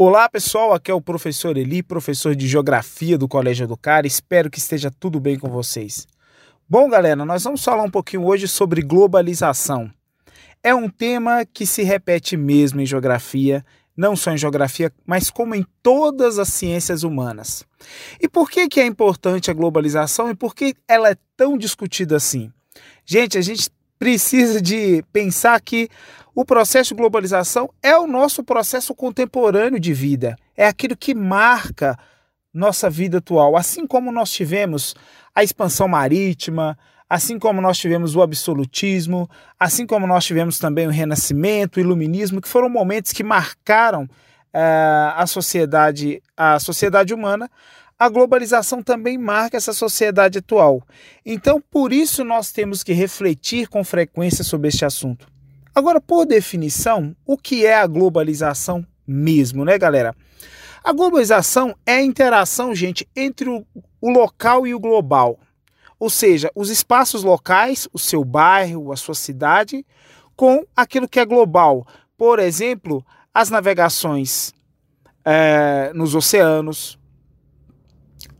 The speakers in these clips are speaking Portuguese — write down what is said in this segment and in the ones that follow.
Olá pessoal, aqui é o professor Eli, professor de Geografia do Colégio Educar. Espero que esteja tudo bem com vocês. Bom, galera, nós vamos falar um pouquinho hoje sobre globalização. É um tema que se repete mesmo em geografia, não só em geografia, mas como em todas as ciências humanas. E por que, que é importante a globalização e por que ela é tão discutida assim? Gente, a gente precisa de pensar que o processo de globalização é o nosso processo contemporâneo de vida, é aquilo que marca nossa vida atual. Assim como nós tivemos a expansão marítima, assim como nós tivemos o absolutismo, assim como nós tivemos também o renascimento, o iluminismo, que foram momentos que marcaram uh, a sociedade, a sociedade humana, a globalização também marca essa sociedade atual. Então, por isso, nós temos que refletir com frequência sobre este assunto. Agora, por definição, o que é a globalização mesmo, né, galera? A globalização é a interação, gente, entre o, local e o global. Ou seja, os espaços locais, o seu bairro, a sua cidade, com aquilo que é global. Por exemplo, as navegações é, nos oceanos,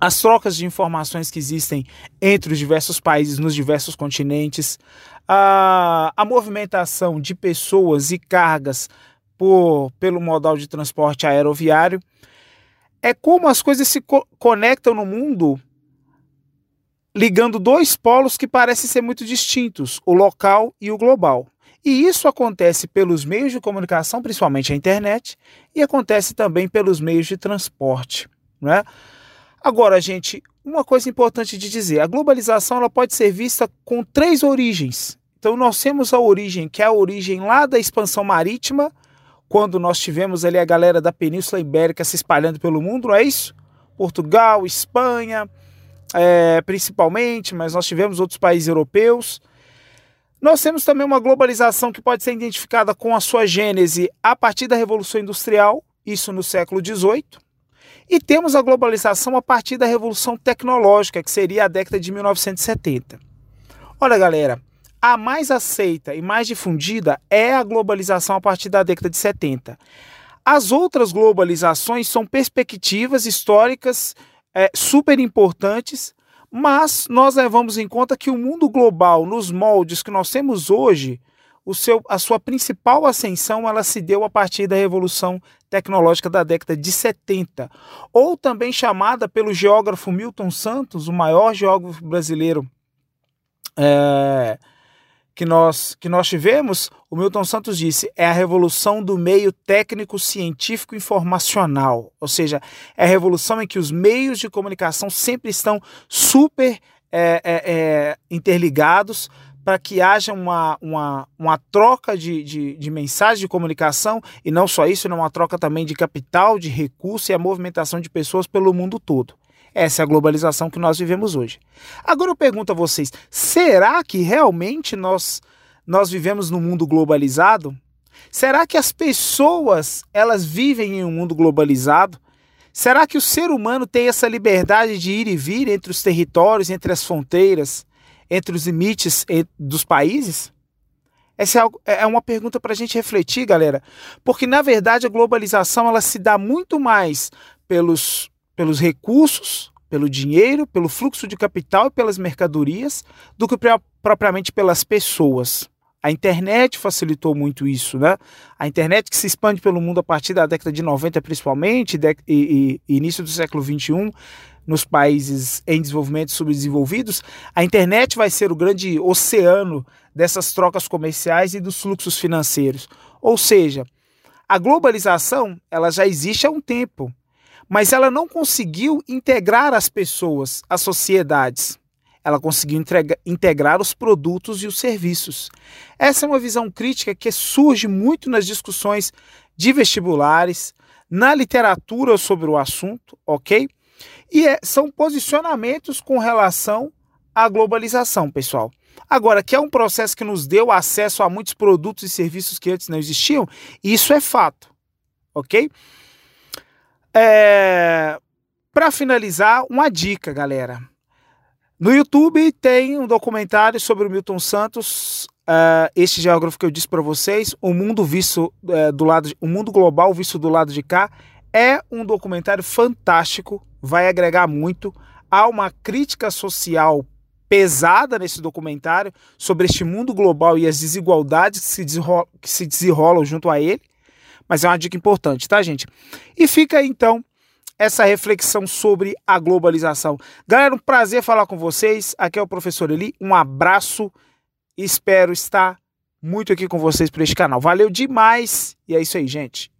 as trocas de informações que existem entre os diversos países nos diversos continentes, a, a movimentação de pessoas e cargas por, pelo modal de transporte aeroviário, é como as coisas se co conectam no mundo ligando dois polos que parecem ser muito distintos, o local e o global. E isso acontece pelos meios de comunicação, principalmente a internet, e acontece também pelos meios de transporte. Né? Agora, gente, uma coisa importante de dizer: a globalização ela pode ser vista com três origens. Então, nós temos a origem, que é a origem lá da expansão marítima, quando nós tivemos ali a galera da Península Ibérica se espalhando pelo mundo, não é isso? Portugal, Espanha, é, principalmente, mas nós tivemos outros países europeus. Nós temos também uma globalização que pode ser identificada com a sua gênese a partir da Revolução Industrial, isso no século XVIII. E temos a globalização a partir da revolução tecnológica, que seria a década de 1970. Olha, galera, a mais aceita e mais difundida é a globalização a partir da década de 70. As outras globalizações são perspectivas históricas é, super importantes, mas nós levamos em conta que o mundo global, nos moldes que nós temos hoje, o seu, a sua principal ascensão ela se deu a partir da revolução tecnológica da década de 70, ou também chamada pelo geógrafo Milton Santos, o maior geógrafo brasileiro é, que, nós, que nós tivemos, o Milton Santos disse, é a revolução do meio técnico, científico informacional, ou seja, é a revolução em que os meios de comunicação sempre estão super é, é, é interligados, para que haja uma, uma, uma troca de, de, de mensagem de comunicação e não só isso, uma troca também de capital, de recurso e a movimentação de pessoas pelo mundo todo. Essa é a globalização que nós vivemos hoje. Agora eu pergunto a vocês: será que realmente nós, nós vivemos num mundo globalizado? Será que as pessoas elas vivem em um mundo globalizado? Será que o ser humano tem essa liberdade de ir e vir entre os territórios, entre as fronteiras? Entre os limites dos países? Essa é, é uma pergunta para a gente refletir, galera, porque na verdade a globalização ela se dá muito mais pelos, pelos recursos, pelo dinheiro, pelo fluxo de capital e pelas mercadorias, do que propriamente pelas pessoas. A internet facilitou muito isso, né? A internet que se expande pelo mundo a partir da década de 90, principalmente, e, e início do século 21, nos países em desenvolvimento subdesenvolvidos, a internet vai ser o grande oceano dessas trocas comerciais e dos fluxos financeiros. Ou seja, a globalização ela já existe há um tempo, mas ela não conseguiu integrar as pessoas, as sociedades. Ela conseguiu entregar, integrar os produtos e os serviços. Essa é uma visão crítica que surge muito nas discussões de vestibulares, na literatura sobre o assunto, ok? E é, são posicionamentos com relação à globalização, pessoal. Agora, que é um processo que nos deu acesso a muitos produtos e serviços que antes não existiam, isso é fato, ok? É... Para finalizar, uma dica, galera. No YouTube tem um documentário sobre o Milton Santos, uh, este geógrafo que eu disse para vocês, o mundo visto uh, do lado, de, o mundo global visto do lado de cá É um documentário fantástico, vai agregar muito. Há uma crítica social pesada nesse documentário sobre este mundo global e as desigualdades que se, desenrolam, que se desenrolam junto a ele. Mas é uma dica importante, tá, gente? E fica então essa reflexão sobre a globalização. Galera, um prazer falar com vocês. Aqui é o professor Eli. Um abraço. Espero estar muito aqui com vocês por este canal. Valeu demais. E é isso aí, gente.